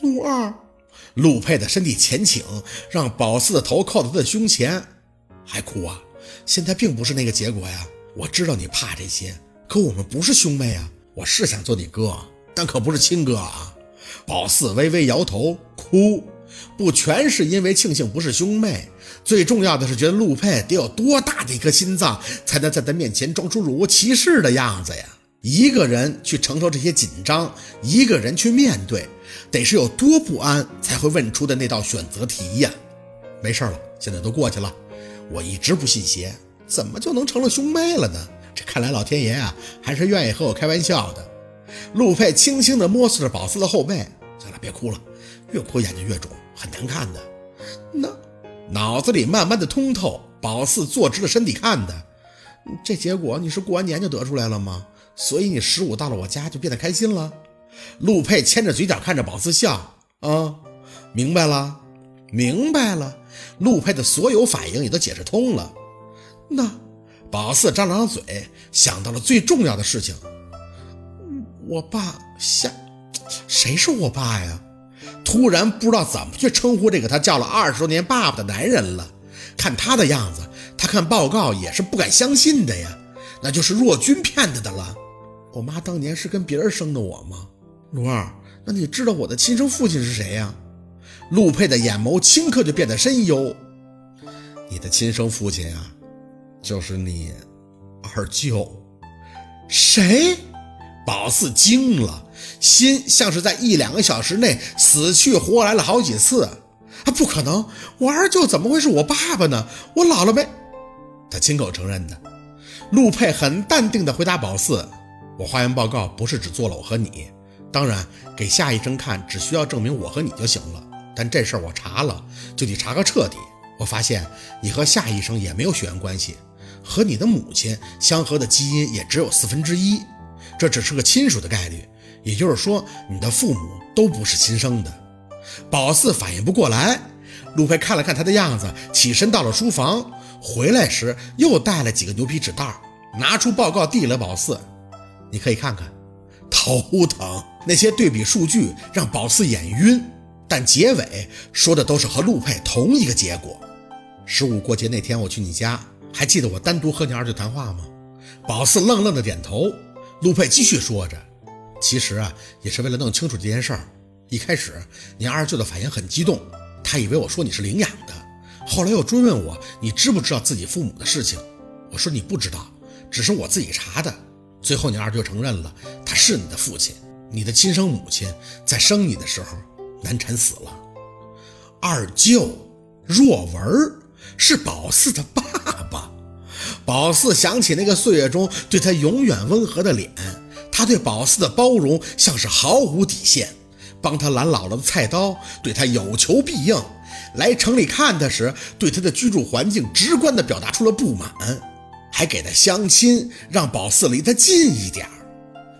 陆二，陆佩的身体前倾，让宝四的头靠在他的胸前，还哭啊！现在并不是那个结果呀！我知道你怕这些，可我们不是兄妹啊！我是想做你哥，但可不是亲哥啊！宝四微微摇头，哭，不全是因为庆幸不是兄妹，最重要的是觉得陆佩得有多大的一颗心脏，才能在他面前装出若无其事的样子呀！一个人去承受这些紧张，一个人去面对，得是有多不安才会问出的那道选择题呀！没事了，现在都过去了。我一直不信邪，怎么就能成了兄妹了呢？这看来老天爷啊，还是愿意和我开玩笑的。陆佩轻轻地摸索着宝四的后背，算了，别哭了，越哭眼睛越肿，很难看的。那脑子里慢慢的通透，宝四坐直了身体看的，这结果你是过完年就得出来了吗？所以你十五到了我家就变得开心了。陆佩牵着嘴角看着宝四笑，啊，明白了，明白了。陆佩的所有反应也都解释通了。那宝四张了张嘴，想到了最重要的事情。我爸下，谁是我爸呀？突然不知道怎么去称呼这个他叫了二十多年爸爸的男人了。看他的样子，他看报告也是不敢相信的呀。那就是若君骗他的了。我妈当年是跟别人生的我吗？陆二，那你知道我的亲生父亲是谁呀？陆佩的眼眸顷刻就变得深幽。你的亲生父亲啊，就是你二舅。谁？宝四惊了，心像是在一两个小时内死去活来了好几次。啊，不可能！我二舅怎么会是我爸爸呢？我姥姥没……他亲口承认的。陆佩很淡定地回答宝四：“我化验报告不是只做了我和你，当然给夏医生看只需要证明我和你就行了。但这事儿我查了，就得查个彻底。我发现你和夏医生也没有血缘关系，和你的母亲相合的基因也只有四分之一，这只是个亲属的概率。也就是说，你的父母都不是亲生的。”宝四反应不过来，陆佩看了看他的样子，起身到了书房。回来时又带了几个牛皮纸袋，拿出报告递了宝四，你可以看看。头疼，那些对比数据让宝四眼晕，但结尾说的都是和陆佩同一个结果。十五过节那天我去你家，还记得我单独和你二舅谈话吗？宝四愣愣的点头。陆佩继续说着，其实啊，也是为了弄清楚这件事儿。一开始你二舅的反应很激动，他以为我说你是领养的。后来又追问我，你知不知道自己父母的事情？我说你不知道，只是我自己查的。最后你二舅承认了，他是你的父亲，你的亲生母亲在生你的时候难产死了。二舅若文是宝四的爸爸。宝四想起那个岁月中对他永远温和的脸，他对宝四的包容像是毫无底线，帮他拦姥姥的菜刀，对他有求必应。来城里看他时，对他的居住环境直观地表达出了不满，还给他相亲，让宝四离他近一点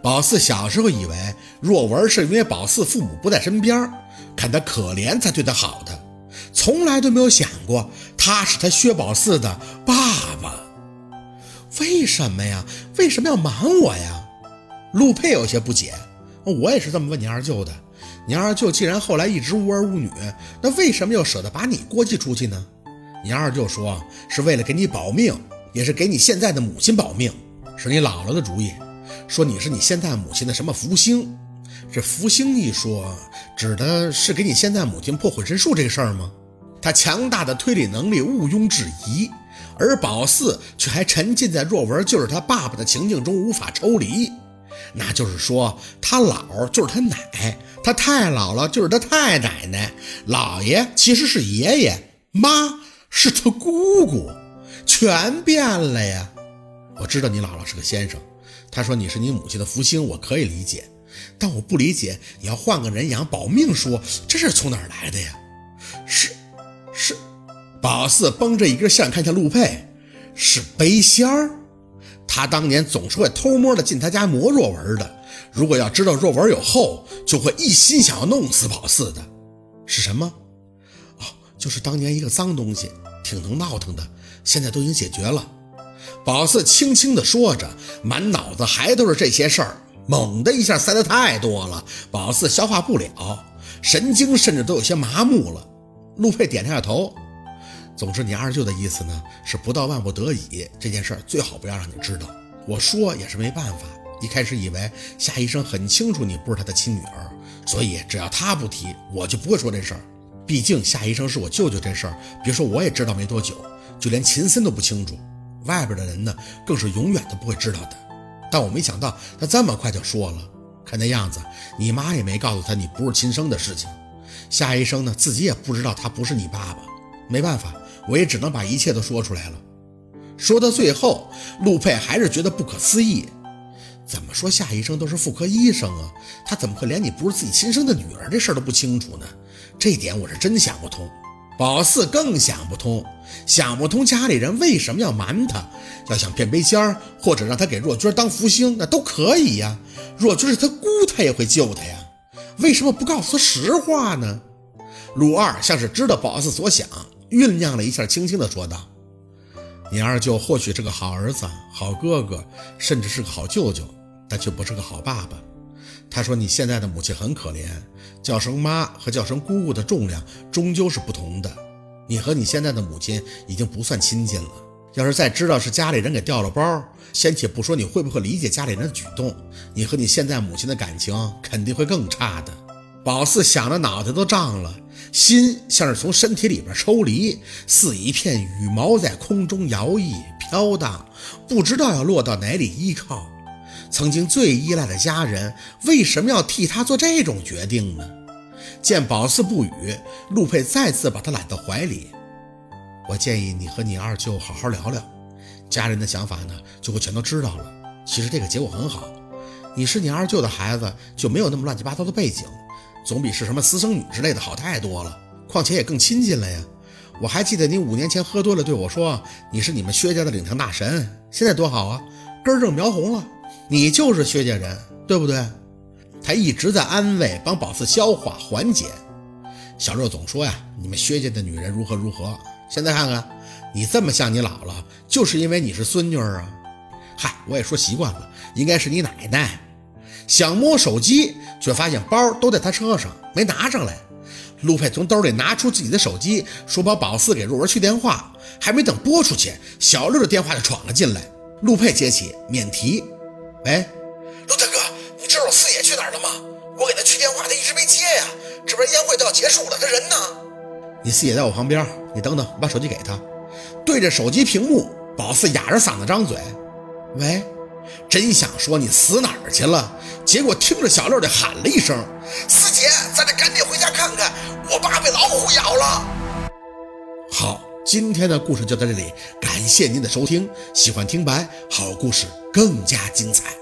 宝四小时候以为若文是因为宝四父母不在身边，看他可怜才对他好的，从来都没有想过他是他薛宝四的爸爸。为什么呀？为什么要瞒我呀？陆佩有些不解。我也是这么问你二舅的。你二舅既然后来一直无儿无女，那为什么又舍得把你过继出去呢？你二舅说是为了给你保命，也是给你现在的母亲保命，是你姥姥的主意，说你是你现在母亲的什么福星。这福星一说，指的是给你现在母亲破浑身术这个事儿吗？他强大的推理能力毋庸置疑，而宝四却还沉浸在若文就是他爸爸的情境中无法抽离。那就是说，他姥就是他奶。他太姥姥就是他太奶奶，姥爷其实是爷爷，妈是他姑姑，全变了呀！我知道你姥姥是个先生，他说你是你母亲的福星，我可以理解，但我不理解你要换个人养保命说，这是从哪儿来的呀？是是，宝四绷着一根线看向陆佩，是背仙儿，他当年总是会偷摸的进他家磨若文的。如果要知道若文有后，就会一心想要弄死宝四的。是什么？哦，就是当年一个脏东西，挺能闹腾的，现在都已经解决了。宝四轻轻地说着，满脑子还都是这些事儿，猛的一下塞得太多了，宝四消化不了。神经甚至都有些麻木了。陆佩点了下头。总之，你二舅的意思呢，是不到万不得已，这件事儿最好不要让你知道。我说也是没办法。一开始以为夏医生很清楚你不是他的亲女儿，所以只要他不提，我就不会说这事儿。毕竟夏医生是我舅舅，这事儿别说我也知道没多久，就连秦森都不清楚，外边的人呢，更是永远都不会知道的。但我没想到他这么快就说了，看那样子，你妈也没告诉他你不是亲生的事情。夏医生呢，自己也不知道他不是你爸爸。没办法，我也只能把一切都说出来了。说到最后，陆佩还是觉得不可思议。怎么说夏医生都是妇科医生啊，他怎么会连你不是自己亲生的女儿这事儿都不清楚呢？这点我是真想不通。宝四更想不通，想不通家里人为什么要瞒他，要想变杯仙儿，或者让他给若君当福星，那都可以呀。若君是他姑，他也会救他呀，为什么不告诉他实话呢？陆二像是知道宝四所想，酝酿了一下，轻轻地说道。你二舅或许是个好儿子、好哥哥，甚至是个好舅舅，但却不是个好爸爸。他说：“你现在的母亲很可怜，叫声妈和叫声姑姑的重量终究是不同的。你和你现在的母亲已经不算亲近了。要是再知道是家里人给掉了包，先且不说你会不会理解家里人的举动，你和你现在母亲的感情肯定会更差的。”宝四想的脑袋都胀了。心像是从身体里边抽离，似一片羽毛在空中摇曳飘荡，不知道要落到哪里依靠。曾经最依赖的家人，为什么要替他做这种决定呢？见宝四不语，陆佩再次把他揽到怀里。我建议你和你二舅好好聊聊，家人的想法呢，就会全都知道了。其实这个结果很好，你是你二舅的孩子，就没有那么乱七八糟的背景。总比是什么私生女之类的好太多了，况且也更亲近了呀。我还记得你五年前喝多了对我说你是你们薛家的领堂大神，现在多好啊，根正苗红了，你就是薛家人，对不对？他一直在安慰，帮宝四消化缓解。小六总说呀，你们薛家的女人如何如何，现在看看你这么像你姥姥，就是因为你是孙女啊。嗨，我也说习惯了，应该是你奶奶。想摸手机，却发现包都在他车上，没拿上来。陆佩从兜里拿出自己的手机，说把宝四给若文去电话，还没等拨出去，小六的电话就闯了进来。陆佩接起，免提：“喂，陆大哥，你知道四爷去哪儿了吗？我给他去电话，他一直没接呀。这边宴会都要结束了，他人呢？你四爷在我旁边，你等等，我把手机给他。对着手机屏幕，宝四哑着嗓子张嘴：喂。”真想说你死哪儿去了，结果听着小六的喊了一声：“四姐，咱得赶紧回家看看，我爸被老虎咬了。”好，今天的故事就到这里，感谢您的收听。喜欢听白，好故事更加精彩。